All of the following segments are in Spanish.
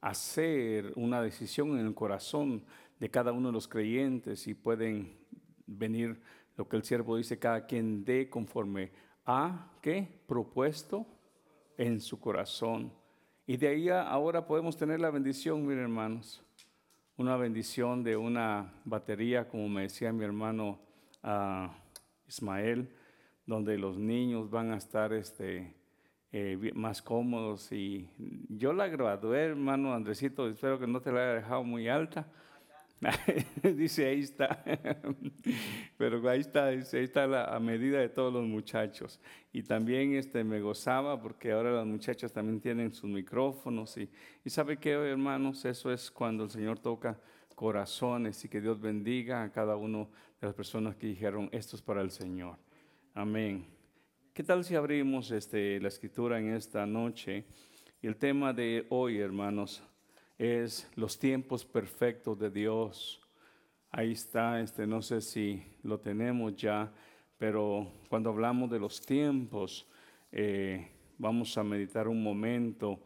hacer una decisión en el corazón de cada uno de los creyentes y pueden venir lo que el siervo dice, cada quien dé conforme a qué propuesto en su corazón. Y de ahí ahora podemos tener la bendición, miren hermanos, una bendición de una batería, como me decía mi hermano uh, Ismael, donde los niños van a estar este, eh, más cómodos. Y yo la gradué, hermano Andresito, espero que no te la haya dejado muy alta. dice, ahí está. Pero ahí está, ahí está la, a medida de todos los muchachos. Y también este, me gozaba porque ahora los muchachos también tienen sus micrófonos. Y, y sabe qué, hermanos, eso es cuando el Señor toca corazones y que Dios bendiga a cada uno de las personas que dijeron, esto es para el Señor. Amén. ¿Qué tal si abrimos este, la escritura en esta noche? Y el tema de hoy, hermanos, es los tiempos perfectos de Dios. Ahí está, este, no sé si lo tenemos ya, pero cuando hablamos de los tiempos, eh, vamos a meditar un momento,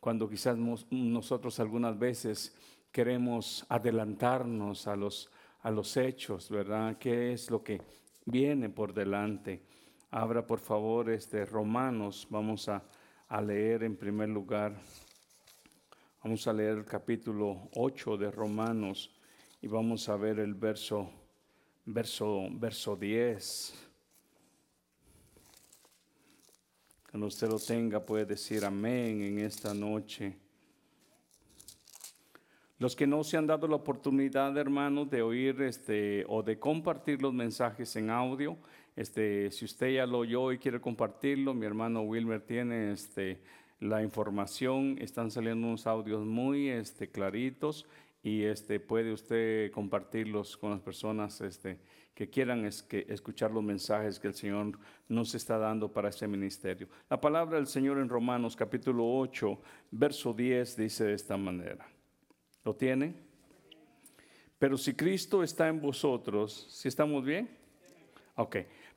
cuando quizás nosotros algunas veces queremos adelantarnos a los, a los hechos, ¿verdad? ¿Qué es lo que viene por delante? Abra por favor este Romanos, vamos a, leer en primer lugar, vamos a leer el capítulo 8 de Romanos y vamos a ver el verso, verso, verso 10. Cuando usted lo tenga puede decir amén en esta noche. Los que no se han dado la oportunidad, hermanos, de oír este o de compartir los mensajes en audio, este, si usted ya lo oyó y quiere compartirlo, mi hermano Wilmer tiene este, la información. Están saliendo unos audios muy este, claritos y puede usted compartirlos con las personas que quieran escuchar los mensajes que el Señor nos está dando para este ministerio. La palabra del Señor en Romanos capítulo 8, verso 10 dice de esta manera. ¿Lo tiene? Pero si Cristo está en vosotros, ¿si estamos bien? Ok.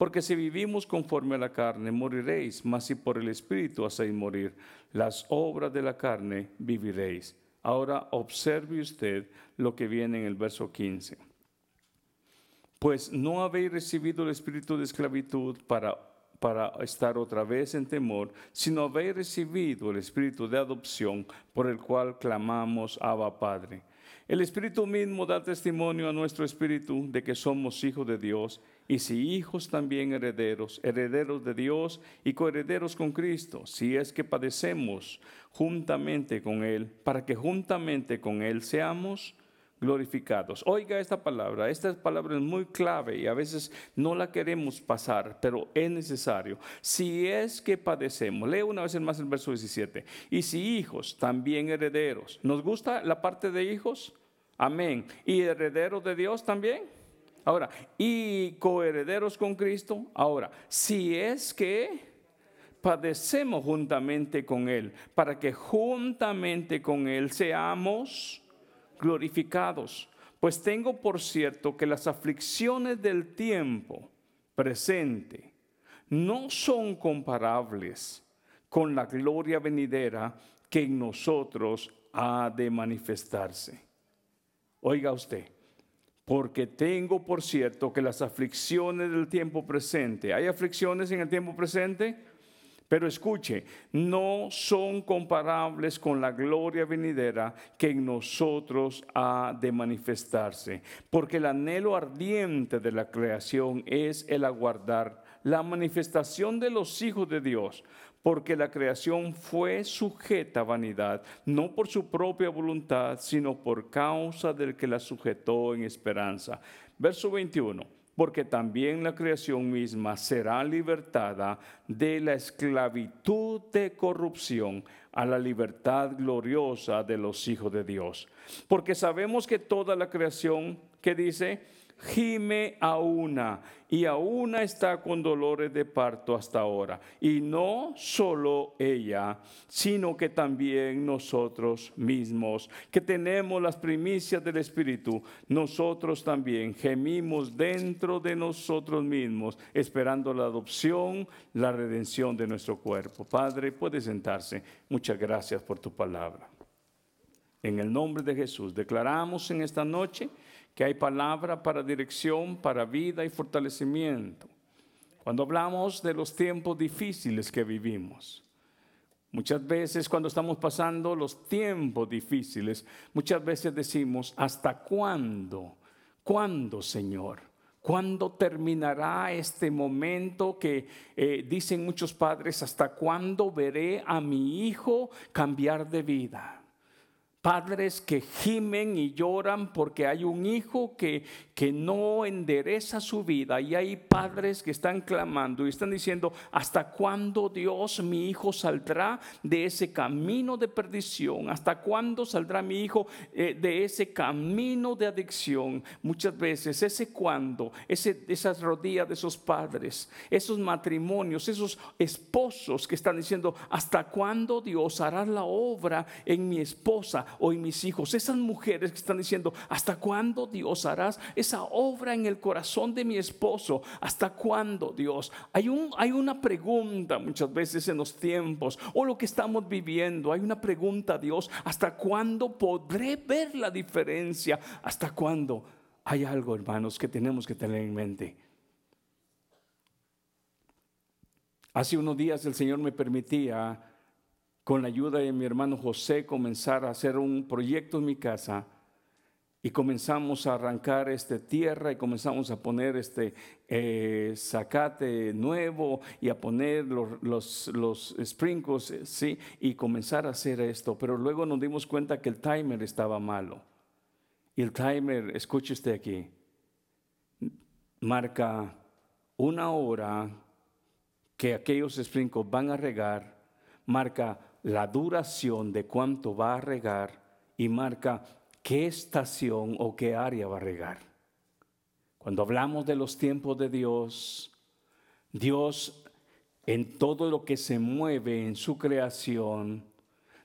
Porque si vivimos conforme a la carne, moriréis, mas si por el Espíritu hacéis morir las obras de la carne, viviréis. Ahora observe usted lo que viene en el verso 15. Pues no habéis recibido el espíritu de esclavitud para, para estar otra vez en temor, sino habéis recibido el espíritu de adopción por el cual clamamos Abba Padre. El Espíritu mismo da testimonio a nuestro espíritu de que somos hijos de Dios y si hijos también herederos, herederos de Dios y coherederos con Cristo, si es que padecemos juntamente con Él, para que juntamente con Él seamos glorificados. Oiga esta palabra, esta palabra es muy clave y a veces no la queremos pasar, pero es necesario. Si es que padecemos, leo una vez más el verso 17, y si hijos, también herederos. ¿Nos gusta la parte de hijos? Amén. ¿Y herederos de Dios también? Ahora, y coherederos con Cristo. Ahora, si es que padecemos juntamente con Él, para que juntamente con Él seamos glorificados. Pues tengo por cierto que las aflicciones del tiempo presente no son comparables con la gloria venidera que en nosotros ha de manifestarse. Oiga usted, porque tengo por cierto que las aflicciones del tiempo presente, ¿hay aflicciones en el tiempo presente? Pero escuche, no son comparables con la gloria venidera que en nosotros ha de manifestarse, porque el anhelo ardiente de la creación es el aguardar la manifestación de los hijos de Dios, porque la creación fue sujeta a vanidad, no por su propia voluntad, sino por causa del que la sujetó en esperanza. Verso 21. Porque también la creación misma será libertada de la esclavitud de corrupción a la libertad gloriosa de los hijos de Dios. Porque sabemos que toda la creación, que dice, gime a una y a una está con dolores de parto hasta ahora. Y no solo ella, sino que también nosotros mismos, que tenemos las primicias del Espíritu, nosotros también gemimos dentro de nosotros mismos, esperando la adopción, la redención de nuestro cuerpo. Padre, puede sentarse. Muchas gracias por tu palabra. En el nombre de Jesús, declaramos en esta noche que hay palabra para dirección, para vida y fortalecimiento. Cuando hablamos de los tiempos difíciles que vivimos, muchas veces cuando estamos pasando los tiempos difíciles, muchas veces decimos, ¿hasta cuándo? ¿Cuándo, Señor? ¿Cuándo terminará este momento que eh, dicen muchos padres, hasta cuándo veré a mi hijo cambiar de vida? Padres que gimen y lloran porque hay un hijo que, que no endereza su vida. Y hay padres que están clamando y están diciendo, ¿hasta cuándo Dios mi hijo saldrá de ese camino de perdición? ¿Hasta cuándo saldrá mi hijo eh, de ese camino de adicción? Muchas veces ese cuándo, ese, esas rodillas de esos padres, esos matrimonios, esos esposos que están diciendo, ¿hasta cuándo Dios hará la obra en mi esposa? Hoy mis hijos, esas mujeres que están diciendo, ¿hasta cuándo Dios harás esa obra en el corazón de mi esposo? ¿Hasta cuándo Dios? Hay, un, hay una pregunta muchas veces en los tiempos o lo que estamos viviendo. Hay una pregunta, Dios, ¿hasta cuándo podré ver la diferencia? ¿Hasta cuándo? Hay algo, hermanos, que tenemos que tener en mente. Hace unos días el Señor me permitía con la ayuda de mi hermano José, comenzar a hacer un proyecto en mi casa y comenzamos a arrancar este tierra y comenzamos a poner este eh, zacate nuevo y a poner los, los, los sprinkles, eh, ¿sí? Y comenzar a hacer esto. Pero luego nos dimos cuenta que el timer estaba malo. Y el timer, escuche usted aquí, marca una hora que aquellos sprinkles van a regar, marca la duración de cuánto va a regar y marca qué estación o qué área va a regar. Cuando hablamos de los tiempos de Dios, Dios en todo lo que se mueve en su creación,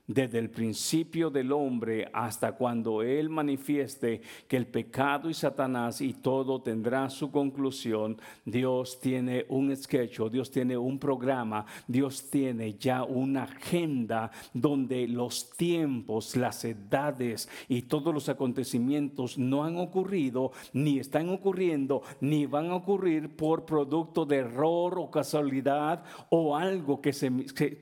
desde el principio del hombre hasta cuando Él manifieste que el pecado y Satanás y todo tendrá su conclusión, Dios tiene un sketch, Dios tiene un programa, Dios tiene ya una agenda donde los tiempos, las edades y todos los acontecimientos no han ocurrido, ni están ocurriendo, ni van a ocurrir por producto de error o casualidad o algo que se,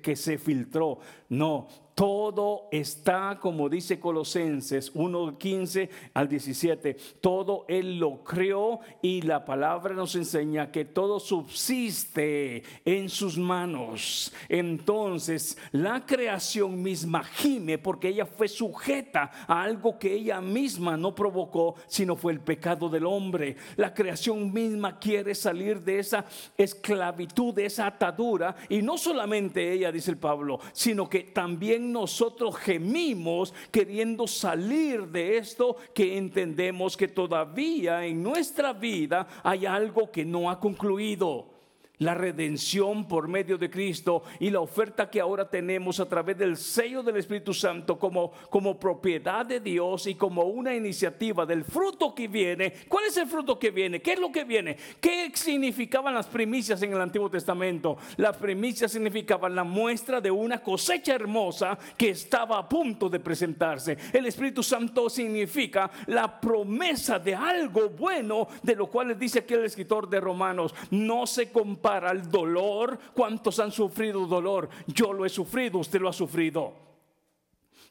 que se filtró. No, todo está, como dice Colosenses 1, 15 al 17, todo Él lo creó y la palabra nos enseña que todo subsiste en sus manos. Entonces, la creación misma gime porque ella fue sujeta a algo que ella misma no provocó, sino fue el pecado del hombre. La creación misma quiere salir de esa esclavitud, de esa atadura, y no solamente ella, dice el Pablo, sino que también nosotros gemimos queriendo salir de esto que entendemos que todavía en nuestra vida hay algo que no ha concluido la redención por medio de Cristo y la oferta que ahora tenemos a través del sello del Espíritu Santo como, como propiedad de Dios y como una iniciativa del fruto que viene. ¿Cuál es el fruto que viene? ¿Qué es lo que viene? ¿Qué significaban las primicias en el Antiguo Testamento? Las primicias significaban la muestra de una cosecha hermosa que estaba a punto de presentarse. El Espíritu Santo significa la promesa de algo bueno, de lo cual dice aquí el escritor de Romanos, no se para el dolor. ¿Cuántos han sufrido dolor? Yo lo he sufrido, usted lo ha sufrido.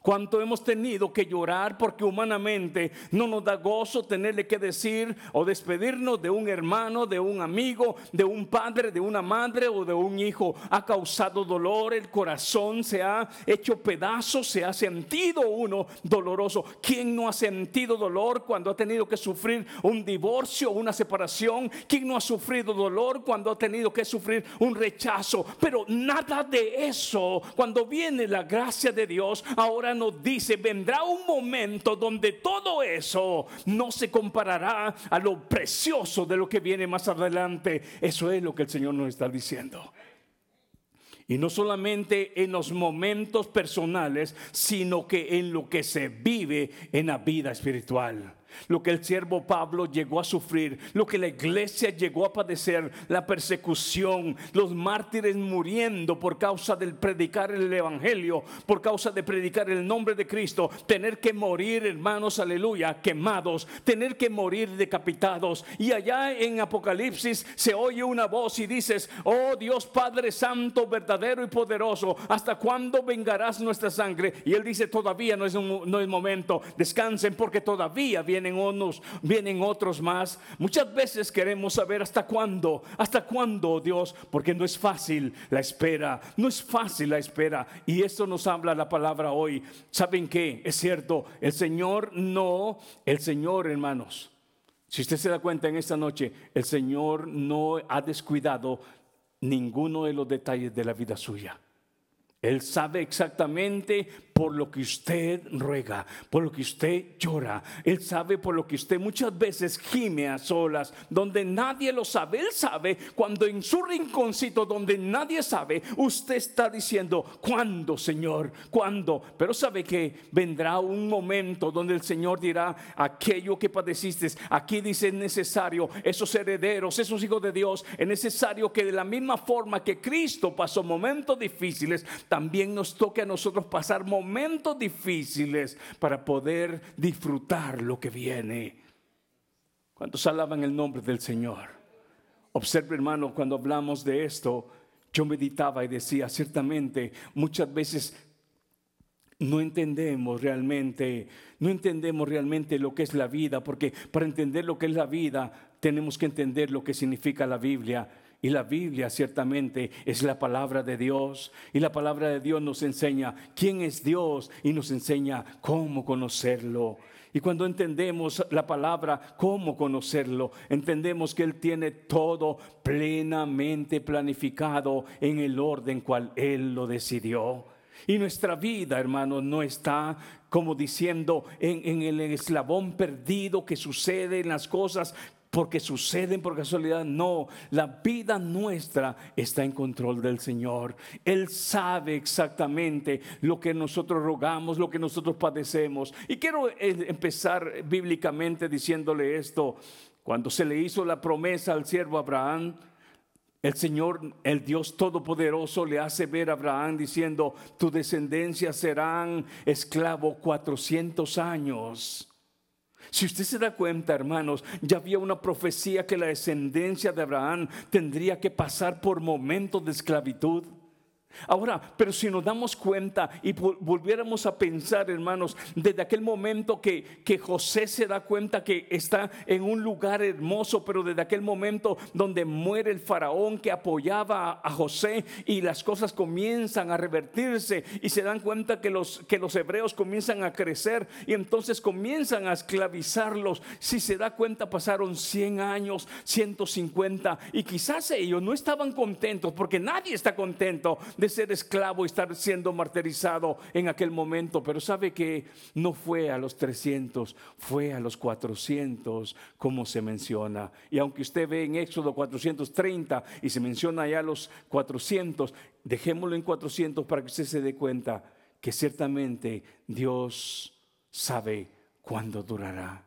Cuánto hemos tenido que llorar porque humanamente no nos da gozo tenerle que decir o despedirnos de un hermano, de un amigo, de un padre, de una madre o de un hijo. Ha causado dolor, el corazón se ha hecho pedazos, se ha sentido uno doloroso. ¿Quién no ha sentido dolor cuando ha tenido que sufrir un divorcio, una separación? ¿Quién no ha sufrido dolor cuando ha tenido que sufrir un rechazo? Pero nada de eso, cuando viene la gracia de Dios, ahora nos dice, vendrá un momento donde todo eso no se comparará a lo precioso de lo que viene más adelante. Eso es lo que el Señor nos está diciendo. Y no solamente en los momentos personales, sino que en lo que se vive en la vida espiritual lo que el siervo Pablo llegó a sufrir, lo que la iglesia llegó a padecer, la persecución, los mártires muriendo por causa del predicar el evangelio, por causa de predicar el nombre de Cristo, tener que morir, hermanos, aleluya, quemados, tener que morir decapitados. Y allá en Apocalipsis se oye una voz y dices, oh Dios Padre Santo, verdadero y poderoso, ¿hasta cuándo vengarás nuestra sangre? Y él dice, todavía no es, un, no es momento, descansen porque todavía viene vienen unos, vienen otros más. Muchas veces queremos saber hasta cuándo, hasta cuándo, Dios, porque no es fácil la espera, no es fácil la espera. Y esto nos habla la palabra hoy. ¿Saben qué? Es cierto, el Señor no, el Señor, hermanos. Si usted se da cuenta en esta noche, el Señor no ha descuidado ninguno de los detalles de la vida suya. Él sabe exactamente por lo que usted ruega, por lo que usted llora. Él sabe por lo que usted muchas veces gime a solas, donde nadie lo sabe. Él sabe cuando en su rinconcito, donde nadie sabe, usted está diciendo, ¿cuándo, Señor? ¿Cuándo? Pero sabe que vendrá un momento donde el Señor dirá, aquello que padeciste, aquí dice es necesario, esos herederos, esos hijos de Dios, es necesario que de la misma forma que Cristo pasó momentos difíciles, también nos toque a nosotros pasar momentos difíciles para poder disfrutar lo que viene. ¿Cuántos alaban el nombre del Señor? Observe, hermano, cuando hablamos de esto, yo meditaba y decía, ciertamente, muchas veces no entendemos realmente, no entendemos realmente lo que es la vida, porque para entender lo que es la vida, tenemos que entender lo que significa la Biblia. Y la Biblia ciertamente es la palabra de Dios. Y la palabra de Dios nos enseña quién es Dios y nos enseña cómo conocerlo. Y cuando entendemos la palabra, cómo conocerlo, entendemos que Él tiene todo plenamente planificado en el orden cual Él lo decidió. Y nuestra vida, hermanos, no está como diciendo en, en, el eslabón perdido que sucede en las cosas porque suceden por casualidad. No, la vida nuestra está en control del Señor. Él sabe exactamente lo que nosotros rogamos, lo que nosotros padecemos. Y quiero eh, empezar bíblicamente diciéndole esto. Cuando se le hizo la promesa al siervo Abraham, el Señor, el Dios Todopoderoso, le hace ver a Abraham diciendo, tu descendencia serán esclavo 400 años. Si usted se da cuenta, hermanos, ya había una profecía que la descendencia de Abraham tendría que pasar por momentos de esclavitud. Ahora, pero si nos damos cuenta y volviéramos a pensar, hermanos, desde aquel momento que, que, José se da cuenta que está en un lugar hermoso, pero desde aquel momento donde muere el faraón que apoyaba a, José y las cosas comienzan a revertirse y se dan cuenta que los, que los hebreos comienzan a crecer y entonces comienzan a esclavizarlos. Si se da cuenta, pasaron 100 años, 150 y quizás ellos no estaban contentos porque nadie está contento ser esclavo y estar siendo martirizado en aquel momento, pero sabe que no fue a los 300, fue a los 400 como se menciona. Y aunque usted ve en Éxodo 430 y se menciona ya los 400, dejémoslo en 400 para que usted se dé cuenta que ciertamente Dios sabe cuándo durará.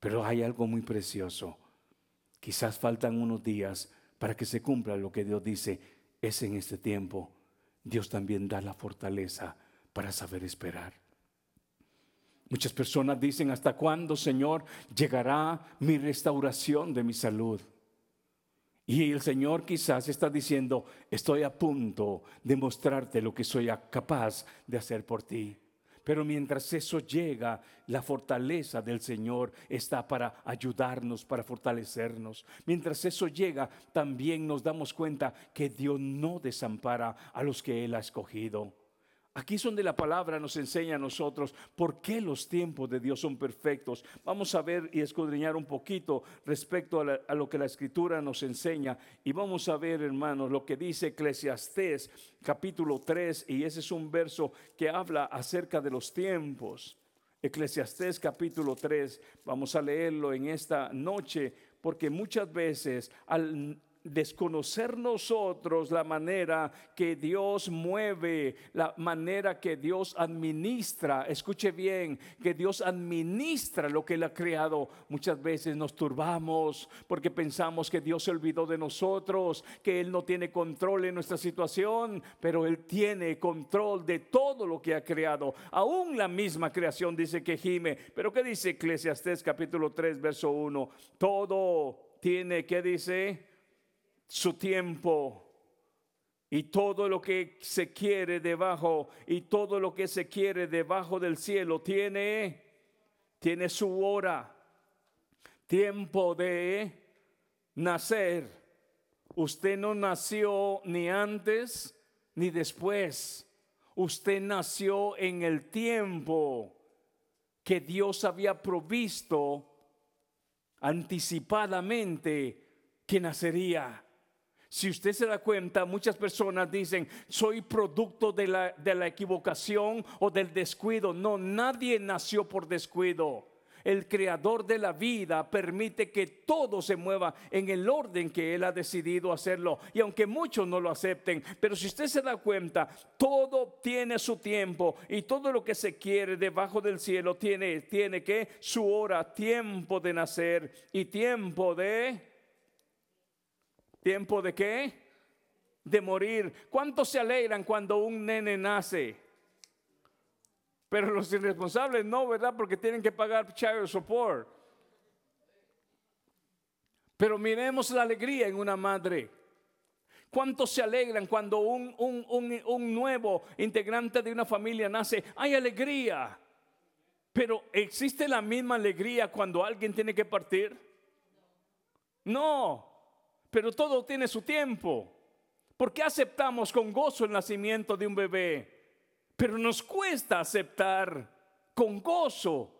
Pero hay algo muy precioso. Quizás faltan unos días para que se cumpla lo que Dios dice es en este tiempo, Dios también da la fortaleza para saber esperar. Muchas personas dicen, ¿hasta cuándo, Señor, llegará mi restauración de mi salud? Y el Señor quizás está diciendo, estoy a punto de mostrarte lo que soy capaz de hacer por ti. Pero mientras eso llega, la fortaleza del Señor está para ayudarnos, para fortalecernos. Mientras eso llega, también nos damos cuenta que Dios no desampara a los que Él ha escogido. Aquí es donde la palabra nos enseña a nosotros por qué los tiempos de Dios son perfectos. Vamos a ver y escudriñar un poquito respecto a, lo que la escritura nos enseña. Y vamos a ver, hermanos, lo que dice Eclesiastés capítulo 3. Y ese es un verso que habla acerca de los tiempos. Eclesiastés capítulo 3. Vamos a leerlo en esta noche porque muchas veces al desconocer nosotros la manera que Dios mueve, la manera que Dios administra. Escuche bien, que Dios administra lo que Él ha creado. Muchas veces nos turbamos porque pensamos que Dios se olvidó de nosotros, que Él no tiene control en nuestra situación, pero Él tiene control de todo lo que ha creado. Aún la misma creación dice que gime. Pero ¿qué dice Eclesiastés capítulo 3, verso 1? Todo tiene, ¿qué dice? Su tiempo. Y todo lo que se quiere debajo y todo lo que se quiere debajo del cielo tiene tiene su hora. Tiempo de nacer. Usted no nació ni antes ni después. Usted nació en el tiempo que Dios había provisto anticipadamente que nacería. Si usted se da cuenta, muchas personas dicen, soy producto de la, de la equivocación o del descuido. No, nadie nació por descuido. El creador de la vida permite que todo se mueva en el orden que Él ha decidido hacerlo. Y aunque muchos no lo acepten, pero si usted se da cuenta, todo tiene su tiempo y todo lo que se quiere debajo del cielo tiene, tiene que su hora, tiempo de nacer y tiempo de ¿Tiempo de qué? De morir. ¿Cuántos se alegran cuando un nene nace? Pero los irresponsables no, ¿verdad? Porque tienen que pagar child support. Pero miremos la alegría en una madre. ¿Cuántos se alegran cuando un, un, nuevo integrante de una familia nace? Hay alegría. Pero ¿existe la misma alegría cuando alguien tiene que partir? No. Pero todo tiene su tiempo. ¿Por qué aceptamos con gozo el nacimiento de un bebé? Pero nos cuesta aceptar con gozo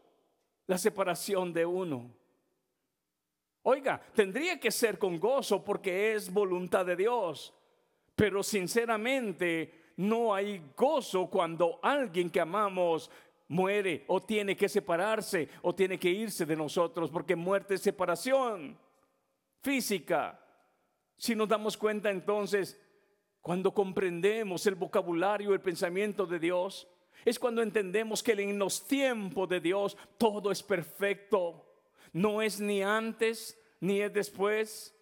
la separación de uno. Oiga, tendría que ser con gozo porque es voluntad de Dios. Pero sinceramente no hay gozo cuando alguien que amamos muere o tiene que separarse o tiene que irse de nosotros porque muerte es separación física. Si nos damos cuenta entonces, cuando comprendemos el vocabulario, el pensamiento de Dios, es cuando entendemos que en los tiempos de Dios todo es perfecto. No es ni antes ni es después.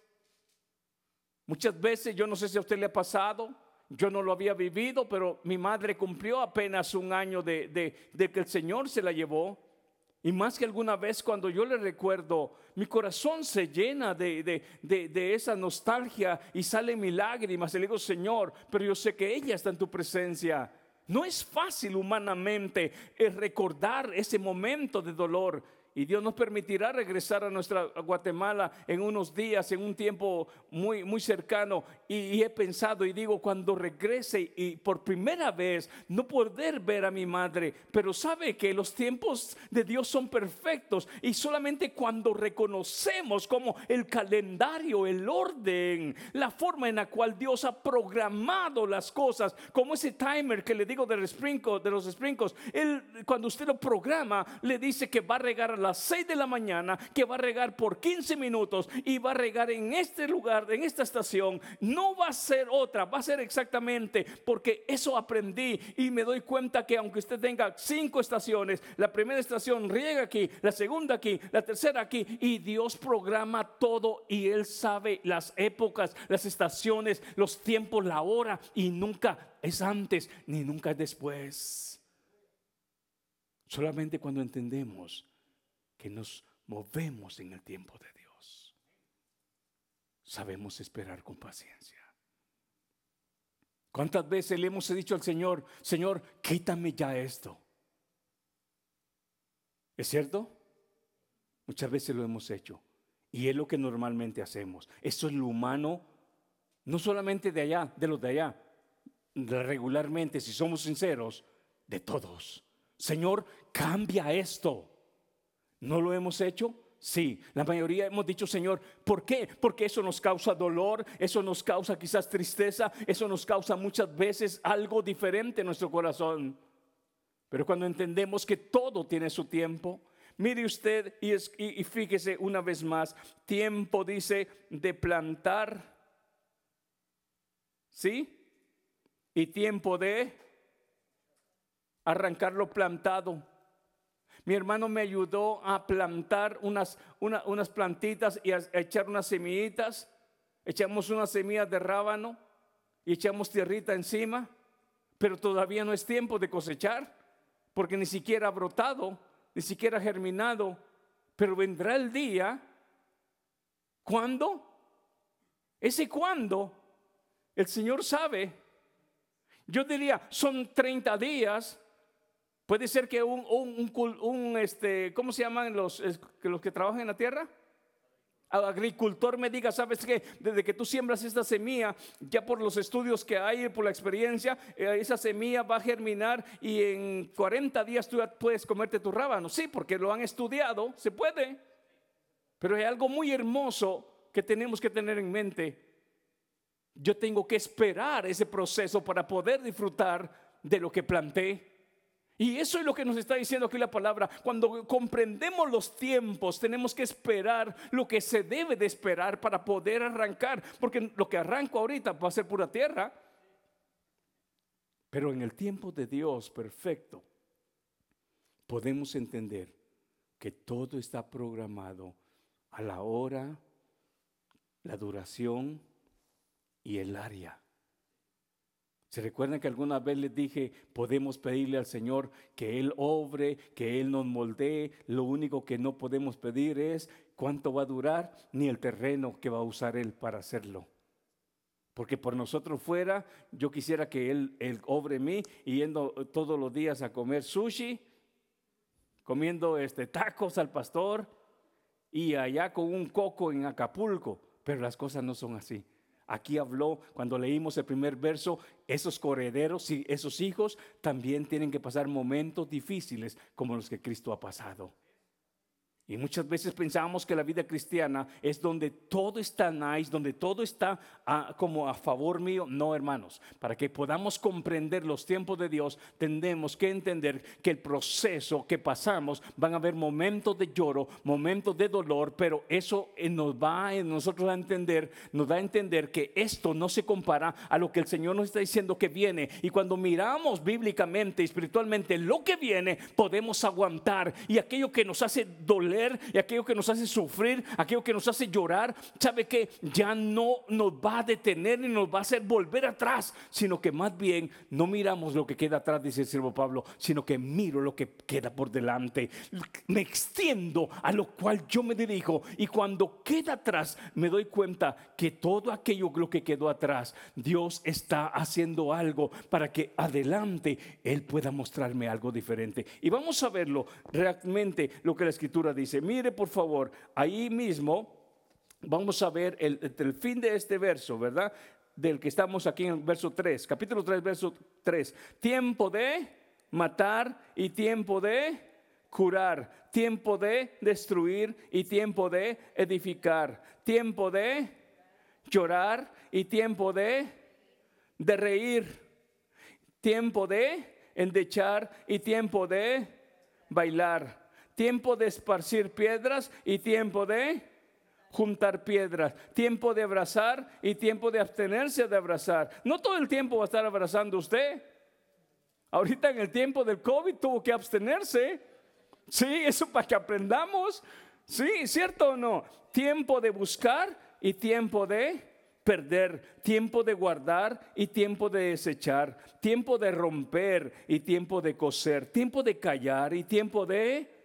Muchas veces, yo no sé si a usted le ha pasado, yo no lo había vivido, pero mi madre cumplió apenas un año de, de que el Señor se la llevó. Y más que alguna vez cuando yo le recuerdo, mi corazón se llena de, esa nostalgia y salen mis lágrimas. Y le digo, Señor, pero yo sé que ella está en tu presencia. No es fácil humanamente eh, recordar ese momento de dolor. Y Dios nos permitirá regresar a nuestra Guatemala en unos días, en un tiempo muy, muy cercano. Y, he pensado y digo, cuando regrese y por primera vez no poder ver a mi madre, pero sabe que los tiempos de Dios son perfectos y solamente cuando reconocemos como el calendario, el orden, la forma en la cual Dios ha programado las cosas, como ese timer que le digo de los sprinkles, de los sprinkles, él cuando usted lo programa le dice que va a regar a las 6 de la mañana, que va a regar por 15 minutos y va a regar en este lugar, en esta estación. No va a ser otra, va a ser exactamente porque eso aprendí y me doy cuenta que aunque usted tenga cinco estaciones, la primera estación riega aquí, la segunda aquí, la tercera aquí y Dios programa todo y Él sabe las épocas, las estaciones, los tiempos, la hora y nunca es antes ni nunca es después. Solamente cuando entendemos que nos movemos en el tiempo de Dios. sabemos esperar con paciencia. ¿Cuántas veces le hemos dicho al Señor, Señor, quítame ya esto? ¿Es cierto? Muchas veces lo hemos hecho. Y es lo que normalmente hacemos. Esto es lo humano, no solamente de allá, de los de allá, regularmente, si somos sinceros, de todos. Señor, cambia esto. ¿No lo hemos hecho? Sí, la mayoría hemos dicho, Señor, ¿por qué? Porque eso nos causa dolor, eso nos causa quizás tristeza, eso nos causa muchas veces algo diferente en nuestro corazón. Pero cuando entendemos que todo tiene su tiempo, mire usted y, fíjese una vez más, tiempo dice de plantar, ¿sí? Y tiempo de arrancar lo plantado. Mi hermano me ayudó a plantar unas, unas plantitas y a, echar unas semillitas. Echamos unas semillas de rábano y echamos tierrita encima, pero todavía no es tiempo de cosechar, porque ni siquiera ha brotado, ni siquiera ha germinado. Pero vendrá el día, ¿cuándo? Ese cuándo, el Señor sabe. Yo diría, son 30 días, Puede ser que un, un, este, ¿cómo se llaman los, que trabajan en la tierra? Al agricultor me diga, ¿sabes qué? Desde que tú siembras esta semilla, ya por los estudios que hay, por la experiencia, eh, esa semilla va a germinar y en 40 días tú puedes comerte tu rábano. Sí, porque lo han estudiado, se puede. Pero hay algo muy hermoso que tenemos que tener en mente. Yo tengo que esperar ese proceso para poder disfrutar de lo que planté. Y eso es lo que nos está diciendo aquí la palabra. Cuando comprendemos los tiempos, tenemos que esperar lo que se debe de esperar para poder arrancar. Porque lo que arranco ahorita va a ser pura tierra. Pero en el tiempo de Dios perfecto, podemos entender que todo está programado a la hora, la duración y el área. ¿Se recuerdan que alguna vez les dije, podemos pedirle al Señor que Él obre, que Él nos moldee? Lo único que no podemos pedir es cuánto va a durar, ni el terreno que va a usar Él para hacerlo. Porque por nosotros fuera, yo quisiera que Él, él obre mí yendo todos los días a comer sushi, comiendo este, tacos al pastor y allá con un coco en Acapulco. Pero las cosas no son así. Aquí habló, cuando leímos el primer verso, esos correderos y esos hijos también tienen que pasar momentos difíciles como los que Cristo ha pasado. Y muchas veces pensamos que la vida cristiana es donde todo está nice, donde todo está ah, como a favor mío. No, hermanos, para que podamos comprender los tiempos de Dios, tenemos que entender que el proceso que pasamos van a haber momentos de lloro, momentos de dolor, pero eso eh, nos va a nosotros a entender, nos da a entender que esto no se compara a lo que el Señor nos está diciendo que viene. Y cuando miramos bíblicamente, espiritualmente lo que viene, podemos aguantar y aquello que nos hace doler y aquello que nos hace sufrir, aquello que nos hace llorar, sabe que ya no nos va a detener ni nos va a hacer volver atrás, sino que más bien no miramos lo que queda atrás, dice el siervo Pablo, sino que miro lo que queda por delante. Me extiendo a lo cual yo me dirijo y cuando queda atrás me doy cuenta que todo aquello lo que quedó atrás, Dios está haciendo algo para que adelante Él pueda mostrarme algo diferente. Y vamos a verlo realmente lo que la escritura dice dice, mire por favor, ahí mismo vamos a ver el, fin de este verso, ¿verdad? Del que estamos aquí en el verso 3, capítulo 3, verso 3. Tiempo de matar y tiempo de curar, tiempo de destruir y tiempo de edificar, tiempo de llorar y tiempo de, de reír, tiempo de endechar y tiempo de bailar tiempo de esparcir piedras y tiempo de juntar piedras, tiempo de abrazar y tiempo de abstenerse de abrazar. No todo el tiempo va a estar abrazando usted. Ahorita en el tiempo del COVID tuvo que abstenerse. Sí, eso para que aprendamos. Sí, ¿cierto o no? Tiempo de buscar y tiempo de perder, tiempo de guardar y tiempo de desechar, tiempo de romper y tiempo de coser, tiempo de callar y tiempo de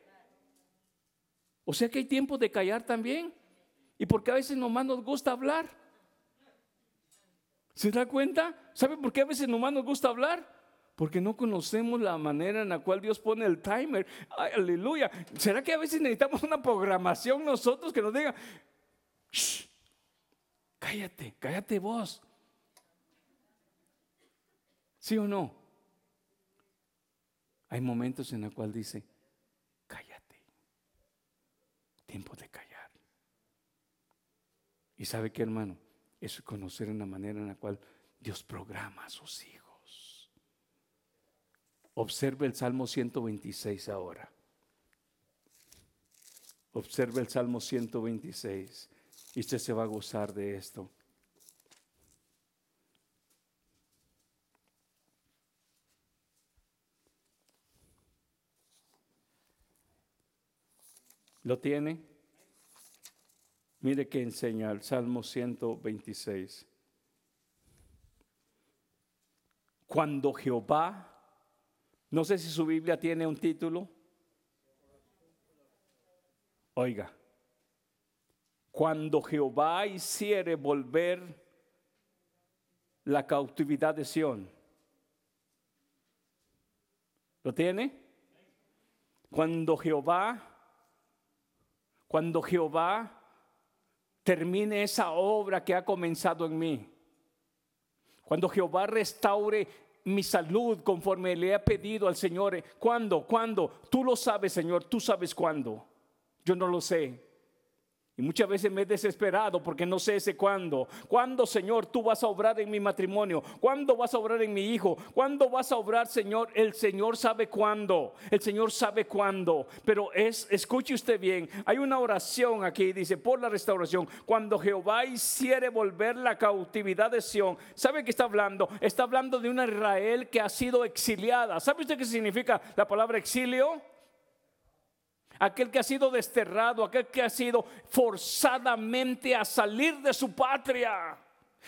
o sea que hay tiempo de callar también. Y porque a veces nomás nos gusta hablar. ¿Se da cuenta? ¿Sabe por qué a veces nomás nos gusta hablar? Porque no conocemos la manera en la cual Dios pone el timer. aleluya. ¿Será que a veces necesitamos una programación nosotros que nos diga, cállate, cállate vos? ¿Sí o no? Hay momentos en los cuales dice, cállate. Tiempo de callar. ¿Y sabe qué, hermano? Es conocer una manera en la cual Dios programa a sus hijos. Observe el Salmo 126 ahora. Observe el Salmo 126 y usted se va a gozar de esto. ¿Lo tiene? Mire que enseña el Salmo 126. Cuando Jehová, no sé si su Biblia tiene un título. Oiga, cuando Jehová hiciere volver la cautividad de Sión. ¿Lo tiene? Cuando Jehová cuando Jehová termine esa obra que ha comenzado en mí. Cuando Jehová restaure mi salud conforme le he pedido al Señor. ¿Cuándo? ¿Cuándo? Tú lo sabes, Señor. Tú sabes cuándo. Yo no lo sé. Y muchas veces me he desesperado porque no sé ese cuándo. ¿Cuándo, Señor, tú vas a obrar en mi matrimonio? ¿Cuándo vas a obrar en mi hijo? ¿Cuándo vas a obrar, Señor? El Señor sabe cuándo. El Señor sabe cuándo. Pero es, escuche usted bien, hay una oración aquí, dice, por la restauración. Cuando Jehová hiciere volver la cautividad de Sión. ¿Sabe qué está hablando? Está hablando de una Israel que ha sido exiliada. ¿Sabe usted qué significa la palabra exilio? Aquel que ha sido desterrado, aquel que ha sido forzadamente a salir de su patria.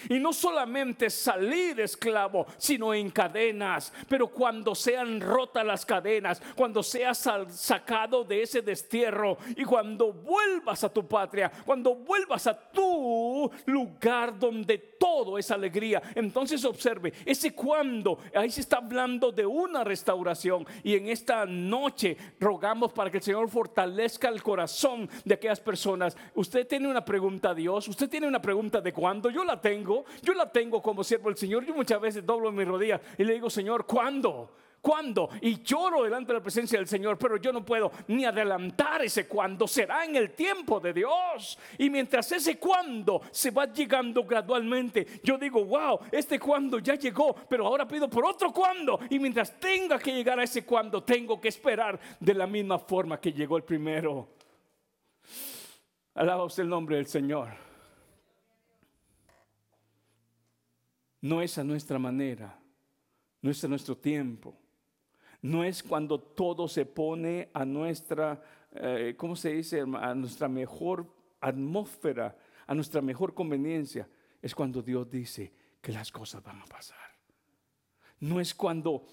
Y no solamente salir esclavo, sino en cadenas. Pero cuando sean rotas las cadenas, cuando seas sacado de ese destierro y cuando vuelvas a tu patria, cuando vuelvas a tu lugar donde todo es alegría, entonces observe, ese cuando, ahí se está hablando de una restauración. Y en esta noche rogamos para que el Señor fortalezca el corazón de aquellas personas. Usted tiene una pregunta a Dios, usted tiene una pregunta de cuándo, yo la tengo yo la tengo como siervo del Señor. Yo muchas veces doblo mis rodillas y le digo, Señor, ¿cuándo? ¿Cuándo? Y lloro delante de la presencia del Señor, pero yo no puedo ni adelantar ese cuándo. Será en el tiempo de Dios. Y mientras ese cuándo se va llegando gradualmente, yo digo, wow, este cuándo ya llegó, pero ahora pido por otro cuándo. Y mientras tenga que llegar a ese cuándo, tengo que esperar de la misma forma que llegó el primero. Alaba usted el nombre del Señor. No es a nuestra manera, no es a nuestro tiempo, no es cuando todo se pone a nuestra, eh, ¿cómo se dice? A nuestra mejor atmósfera, a nuestra mejor conveniencia. Es cuando Dios dice que las cosas van a pasar. No es cuando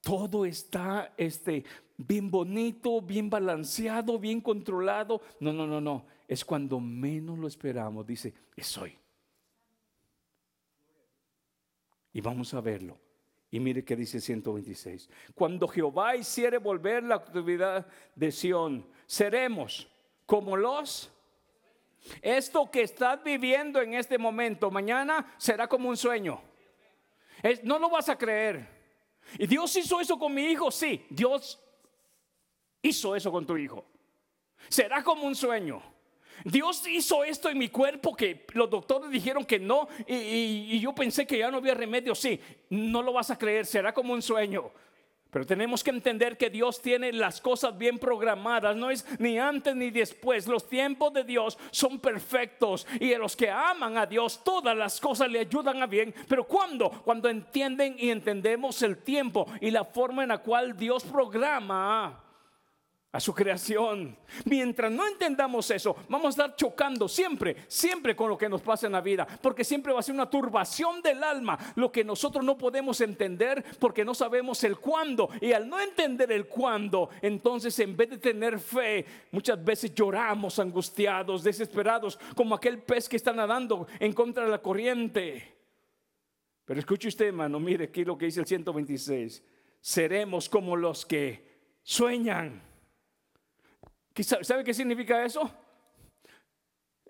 todo está este, bien bonito, bien balanceado, bien controlado. No, no, no, no. Es cuando menos lo esperamos. Dice, es hoy. Y vamos a verlo. Y mire que dice 126. Cuando Jehová hiciere volver la actividad de Sión, seremos como los... Esto que estás viviendo en este momento, mañana será como un sueño. no lo vas a creer. ¿Y Dios hizo eso con mi hijo? Sí, Dios hizo eso con tu hijo. Será como un sueño. Dios hizo esto en mi cuerpo que los doctores dijeron que no y, yo pensé que ya no había remedio. Sí, no lo vas a creer, será como un sueño. Pero tenemos que entender que Dios tiene las cosas bien programadas, no es ni antes ni después. Los tiempos de Dios son perfectos y a los que aman a Dios todas las cosas le ayudan a bien. Pero cuando, cuando entienden y entendemos el tiempo y la forma en la cual Dios programa, a su creación. Mientras no entendamos eso, vamos a estar chocando siempre, siempre con lo que nos pasa en la vida, porque siempre va a ser una turbación del alma, lo que nosotros no podemos entender porque no sabemos el cuándo. Y al no entender el cuándo, entonces en vez de tener fe, muchas veces lloramos angustiados, desesperados, como aquel pez que está nadando en contra de la corriente. Pero escuche usted, hermano, mire aquí lo que dice el 126. Seremos como los que sueñan. ¿Sabe qué significa eso?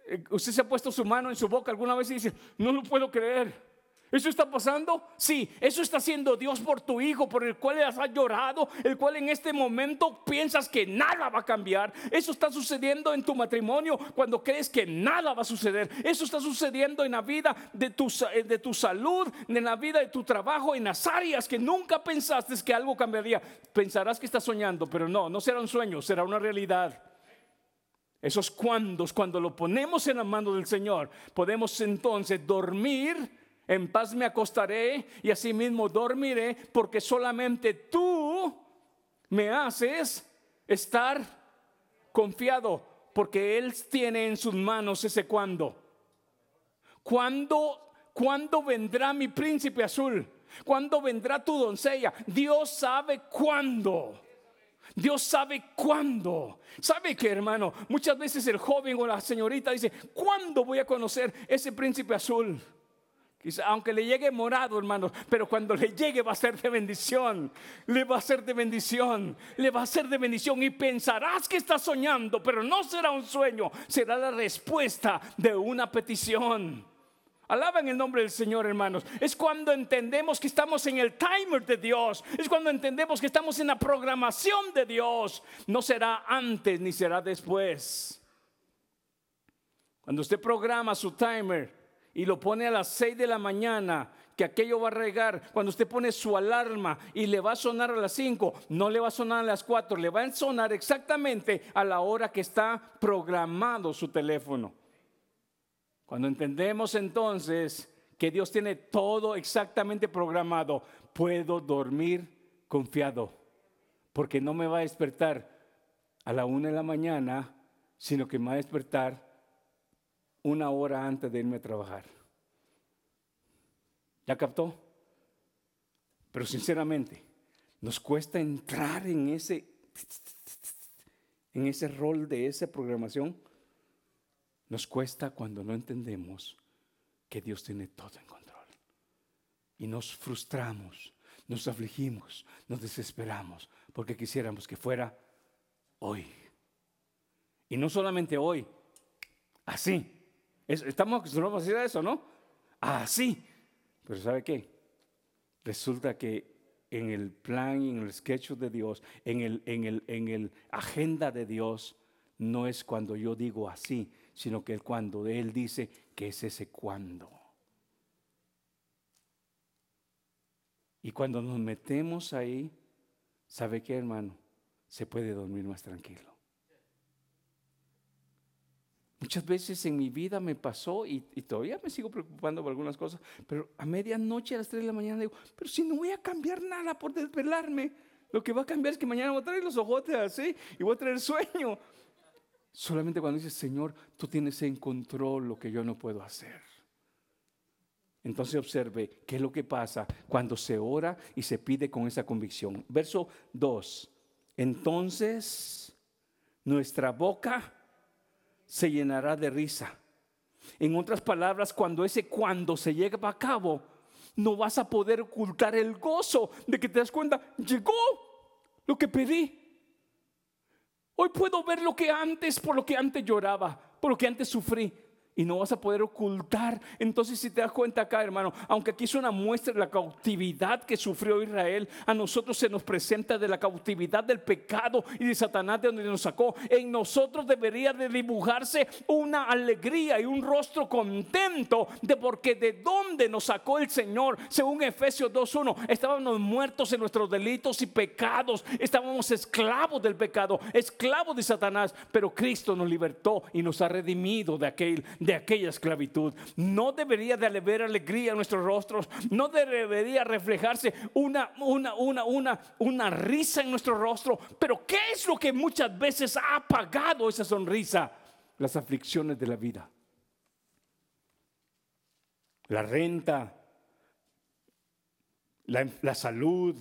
Eh, usted se ha puesto su mano en su boca alguna vez y dice, no lo puedo creer. ¿Eso está pasando? Sí, eso está haciendo Dios por tu hijo, por el cual has llorado, el cual en este momento piensas que nada va a cambiar. Eso está sucediendo en tu matrimonio cuando crees que nada va a suceder. Eso está sucediendo en la vida de tu, eh, de tu salud, en la vida de tu trabajo, en las áreas que nunca pensaste que algo cambiaría. Pensarás que estás soñando, pero no, no será un sueño, será una realidad. Esos cuandos, cuando lo ponemos en la mano del Señor, podemos entonces dormir en paz me acostaré y asimismo dormiré, porque solamente tú me haces estar confiado, porque Él tiene en sus manos ese cuándo. ¿Cuándo, ¿Cuándo vendrá mi príncipe azul? ¿Cuándo vendrá tu doncella? Dios sabe cuándo. Dios sabe cuándo. ¿Sabe qué, hermano? Muchas veces el joven o la señorita dice, ¿cuándo voy a conocer ese príncipe azul? Aunque le llegue morado, hermano, pero cuando le llegue va a ser de bendición. Le va a ser de bendición. Le va a ser de bendición. Y pensarás que está soñando, pero no será un sueño. Será la respuesta de una petición. Alaban el nombre del Señor, hermanos. Es cuando entendemos que estamos en el timer de Dios. Es cuando entendemos que estamos en la programación de Dios. No será antes ni será después. Cuando usted programa su timer, y lo pone a las 6 de la mañana, que aquello va a regar, cuando usted pone su alarma y le va a sonar a las 5, no le va a sonar a las 4, le va a sonar exactamente a la hora que está programado su teléfono. Cuando entendemos entonces que Dios tiene todo exactamente programado, puedo dormir confiado, porque no me va a despertar a la 1 de la mañana, sino que me va a despertar una hora antes de irme a trabajar. ¿Ya captó? Pero sinceramente, nos cuesta entrar en ese, en ese rol de esa programación. Nos cuesta cuando no entendemos que Dios tiene todo en control. Y nos frustramos, nos afligimos, nos desesperamos, porque quisiéramos que fuera hoy. Y no solamente hoy, así, estamos acostumbrados a decir eso, ¿no? Así. Pero ¿sabe qué? Resulta que en el plan, en el sketch de Dios, en el, en el, en el agenda de Dios, no es cuando yo digo así, sino que cuando Él dice que es ese cuando. Y cuando nos metemos ahí, ¿sabe qué, hermano? Se puede dormir más tranquilo. Muchas veces en mi vida me pasó y, todavía me sigo preocupando por algunas cosas, pero a medianoche, a las 3 de la mañana digo, pero si no voy a cambiar nada por desvelarme, lo que va a cambiar es que mañana voy a traer los ojotes así y voy a traer sueño. Solamente cuando dices, Señor, tú tienes en control lo que yo no puedo hacer. Entonces observe qué es lo que pasa cuando se ora y se pide con esa convicción. Verso 2. Entonces nuestra boca se llenará de risa. En otras palabras, cuando ese cuando se llegue a cabo, no vas a poder ocultar el gozo de que te das cuenta, llegó lo que pedí. Hoy puedo ver lo que antes, por lo que antes lloraba, por lo que antes sufrí y no vas a poder ocultar. Entonces, si te das cuenta acá, hermano, aunque aquí es una muestra de la cautividad que sufrió Israel, a nosotros se nos presenta de la cautividad del pecado y de Satanás de donde nos sacó. En nosotros debería de dibujarse una alegría y un rostro contento de porque de dónde nos sacó el Señor. Según Efesios 2.1, estábamos muertos en nuestros delitos y pecados, estábamos esclavos del pecado, esclavos de Satanás, pero Cristo nos libertó y nos ha redimido de aquel de aquella esclavitud. No debería de haber alegría en nuestros rostros, no debería reflejarse una, una, una, una, una risa en nuestro rostro. Pero ¿qué es lo que muchas veces ha apagado esa sonrisa? Las aflicciones de la vida. La renta, la, la salud,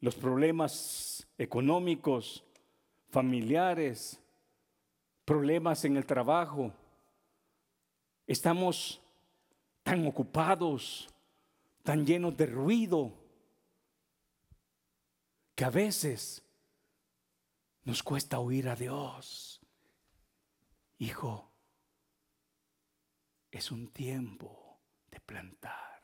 los problemas económicos, familiares, problemas en el trabajo. Estamos tan ocupados, tan llenos de ruido, que a veces nos cuesta oír a Dios. Hijo, es un tiempo de plantar.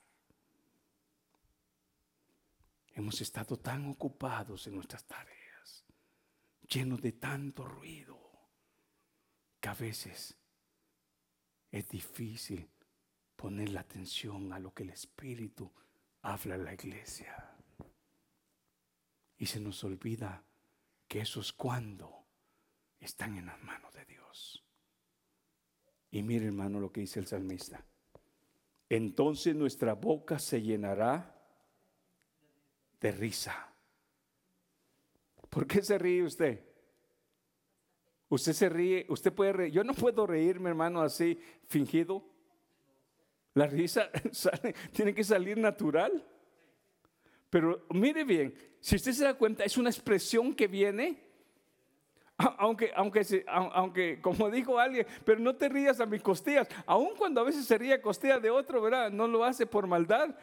Hemos estado tan ocupados en nuestras tareas, llenos de tanto ruido, a veces es difícil poner la atención a lo que el Espíritu habla en la iglesia. Y se nos olvida que eso es cuando están en las manos de Dios. Y mire hermano lo que dice el salmista. Entonces nuestra boca se llenará de risa. ¿Por qué se ríe usted? Usted se ríe, usted puede reír. Yo no puedo reírme, hermano, así fingido. La risa tiene que salir natural. Pero mire bien, si usted se da cuenta, es una expresión que viene, aunque, aunque, aunque, como dijo alguien, pero no te rías a mis costillas, aun cuando a veces se ríe a costilla de otro, ¿verdad? No lo hace por maldad,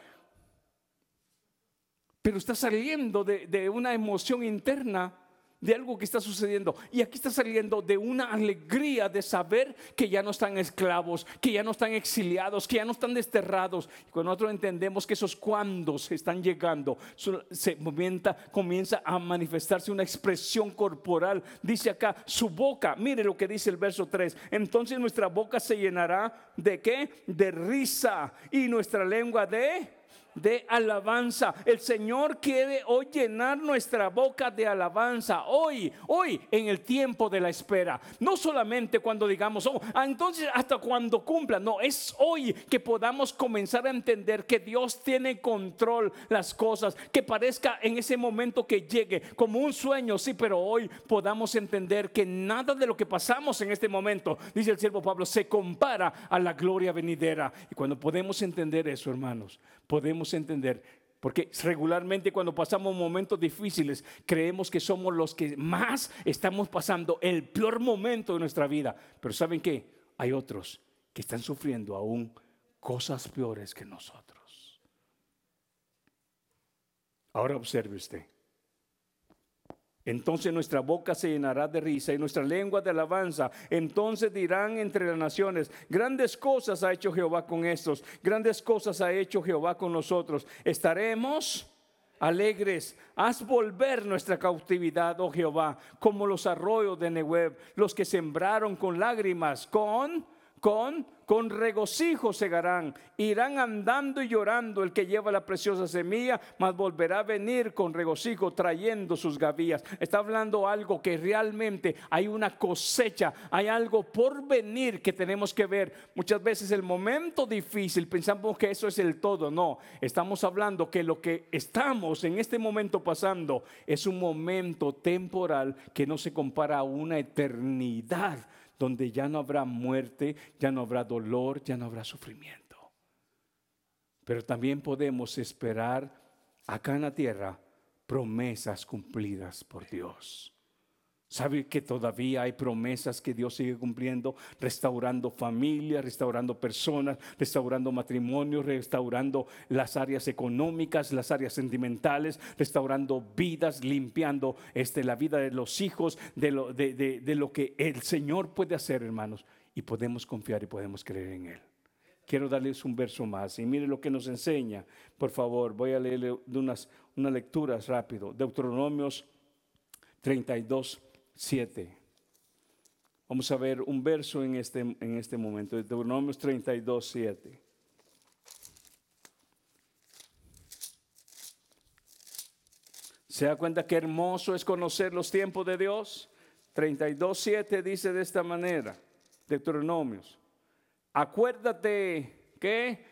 pero está saliendo de, una emoción interna de algo que está sucediendo. Y aquí está saliendo de una alegría de saber que ya no están esclavos, que ya no están exiliados, que ya no están desterrados. Y cuando nosotros entendemos que esos cuandos están llegando, se comienza a manifestarse una expresión corporal. Dice acá, su boca, mire lo que dice el verso 3. Entonces nuestra boca se llenará de qué? De risa y nuestra lengua de de alabanza. El Señor quiere hoy llenar nuestra boca de alabanza. Hoy, hoy en el tiempo de la espera. No solamente cuando digamos, oh, ah, entonces hasta cuando cumpla. No, es hoy que podamos comenzar a entender que Dios tiene control las cosas. Que parezca en ese momento que llegue como un sueño, sí, pero hoy podamos entender que nada de lo que pasamos en este momento, dice el siervo Pablo, se compara a la gloria venidera. Y cuando podemos entender eso, hermanos, podemos entender. Porque regularmente cuando pasamos momentos difíciles creemos que somos los que más estamos pasando el peor momento de nuestra vida. Pero ¿saben qué? Hay otros que están sufriendo aún cosas peores que nosotros. Ahora observe usted. Entonces nuestra boca se llenará de risa y nuestra lengua de alabanza. Entonces dirán entre las naciones, grandes cosas ha hecho Jehová con estos, grandes cosas ha hecho Jehová con nosotros. Estaremos alegres, haz volver nuestra cautividad, oh Jehová, como los arroyos de Nehueb, los que sembraron con lágrimas, con, con regocijo segarán, irán andando y llorando el que lleva la preciosa semilla, mas volverá a venir con regocijo trayendo sus gavillas. Está hablando algo que realmente hay una cosecha, hay algo por venir que tenemos que ver. Muchas veces el momento difícil pensamos que eso es el todo, no, estamos hablando que lo que estamos en este momento pasando es un momento temporal que no se compara a una eternidad donde ya no habrá muerte, ya no habrá dolor, ya no habrá sufrimiento. Pero también podemos esperar acá en la tierra promesas cumplidas por Dios. ¿Sabe que todavía hay promesas que Dios sigue cumpliendo? Restaurando familias, restaurando personas, restaurando matrimonios, restaurando las áreas económicas, las áreas sentimentales, restaurando vidas, limpiando este, la vida de los hijos, de lo, de, de lo que el Señor puede hacer, hermanos. Y podemos confiar y podemos creer en Él. Quiero darles un verso más y mire lo que nos enseña. Por favor, voy a leerle unas, unas lecturas rápido. Deuteronomios 32. 7. Vamos a ver un verso en este, en este momento, Deuteronomios 32, 7. ¿Se da cuenta qué hermoso es conocer los tiempos de Dios? 32, 7 dice de esta manera. Deuteronomios. Acuérdate que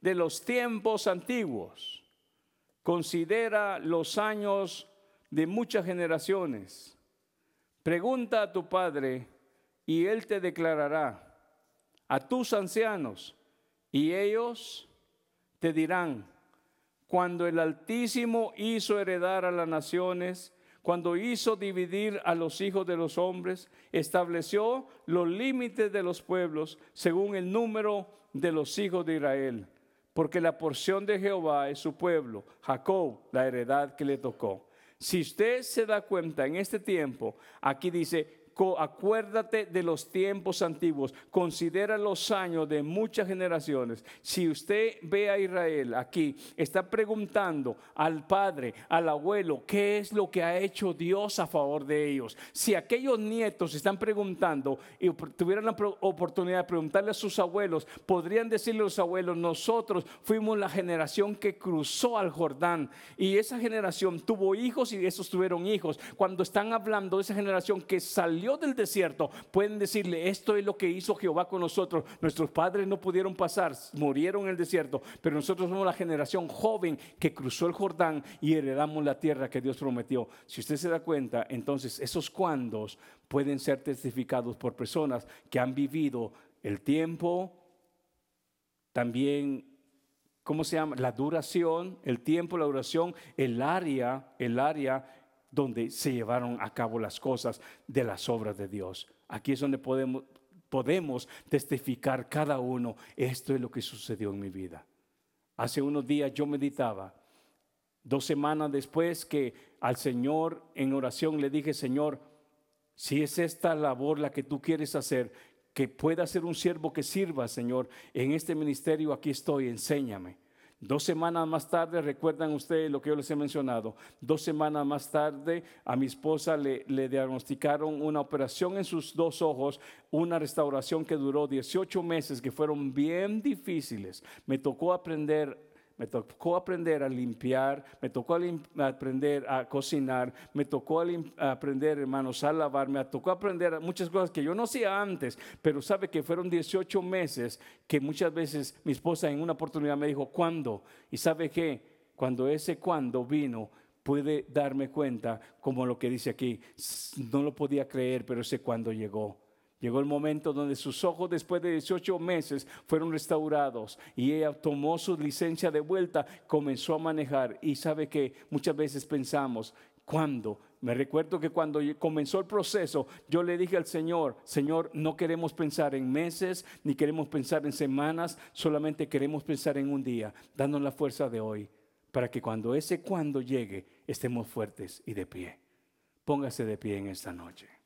de los tiempos antiguos. Considera los años de muchas generaciones. Pregunta a tu padre y él te declarará. A tus ancianos y ellos te dirán, cuando el Altísimo hizo heredar a las naciones, cuando hizo dividir a los hijos de los hombres, estableció los límites de los pueblos según el número de los hijos de Israel, porque la porción de Jehová es su pueblo, Jacob, la heredad que le tocó. Si usted se da cuenta en este tiempo, aquí dice, acuérdate de los tiempos antiguos, considera los años de muchas generaciones. Si usted ve a Israel aquí, está preguntando al padre, al abuelo, ¿qué es lo que ha hecho Dios a favor de ellos? Si aquellos nietos están preguntando y tuvieran la oportunidad de preguntarle a sus abuelos, podrían decirle a los abuelos, nosotros fuimos la generación que cruzó al Jordán y esa generación tuvo hijos y esos tuvieron hijos. Cuando están hablando de esa generación que salió del desierto, pueden decirle, esto es lo que hizo Jehová con nosotros. Nuestros padres no pudieron pasar, murieron en el desierto, pero nosotros somos la generación joven que cruzó el Jordán y heredamos la tierra que Dios prometió. Si usted se da cuenta, entonces esos cuandos pueden ser testificados por personas que han vivido el tiempo, también ¿cómo se llama? La duración, el tiempo, la duración, el área, el área donde se llevaron a cabo las cosas de las obras de Dios. Aquí es donde podemos, testificar cada uno, esto es lo que sucedió en mi vida. Hace unos días yo meditaba, dos semanas después que al Señor en oración le dije, Señor, si es esta labor la que tú quieres hacer, que pueda ser un siervo que sirva, Señor, en este ministerio, aquí estoy, enséñame. Dos semanas más tarde, recuerdan ustedes lo que yo les he mencionado, dos semanas más tarde a mi esposa le, le, diagnosticaron una operación en sus dos ojos, una restauración que duró 18 meses, que fueron bien difíciles. Me tocó aprender me tocó aprender a limpiar, me tocó aprender a cocinar, me tocó aprender, hermanos, a lavar, me tocó aprender muchas cosas que yo no hacía antes, pero sabe que fueron 18 meses que muchas veces mi esposa en una oportunidad me dijo, ¿cuándo? Y sabe que cuando ese cuándo vino, pude darme cuenta, como lo que dice aquí, no lo podía creer, pero ese cuándo llegó. Llegó el momento donde sus ojos después de 18 meses fueron restaurados y ella tomó su licencia de vuelta, comenzó a manejar y sabe que muchas veces pensamos, ¿cuándo? Me recuerdo que cuando comenzó el proceso, yo le dije al Señor, Señor, no queremos pensar en meses, ni queremos pensar en semanas, solamente queremos pensar en un día, dándonos la fuerza de hoy, para que cuando ese cuando llegue, estemos fuertes y de pie. Póngase de pie en esta noche.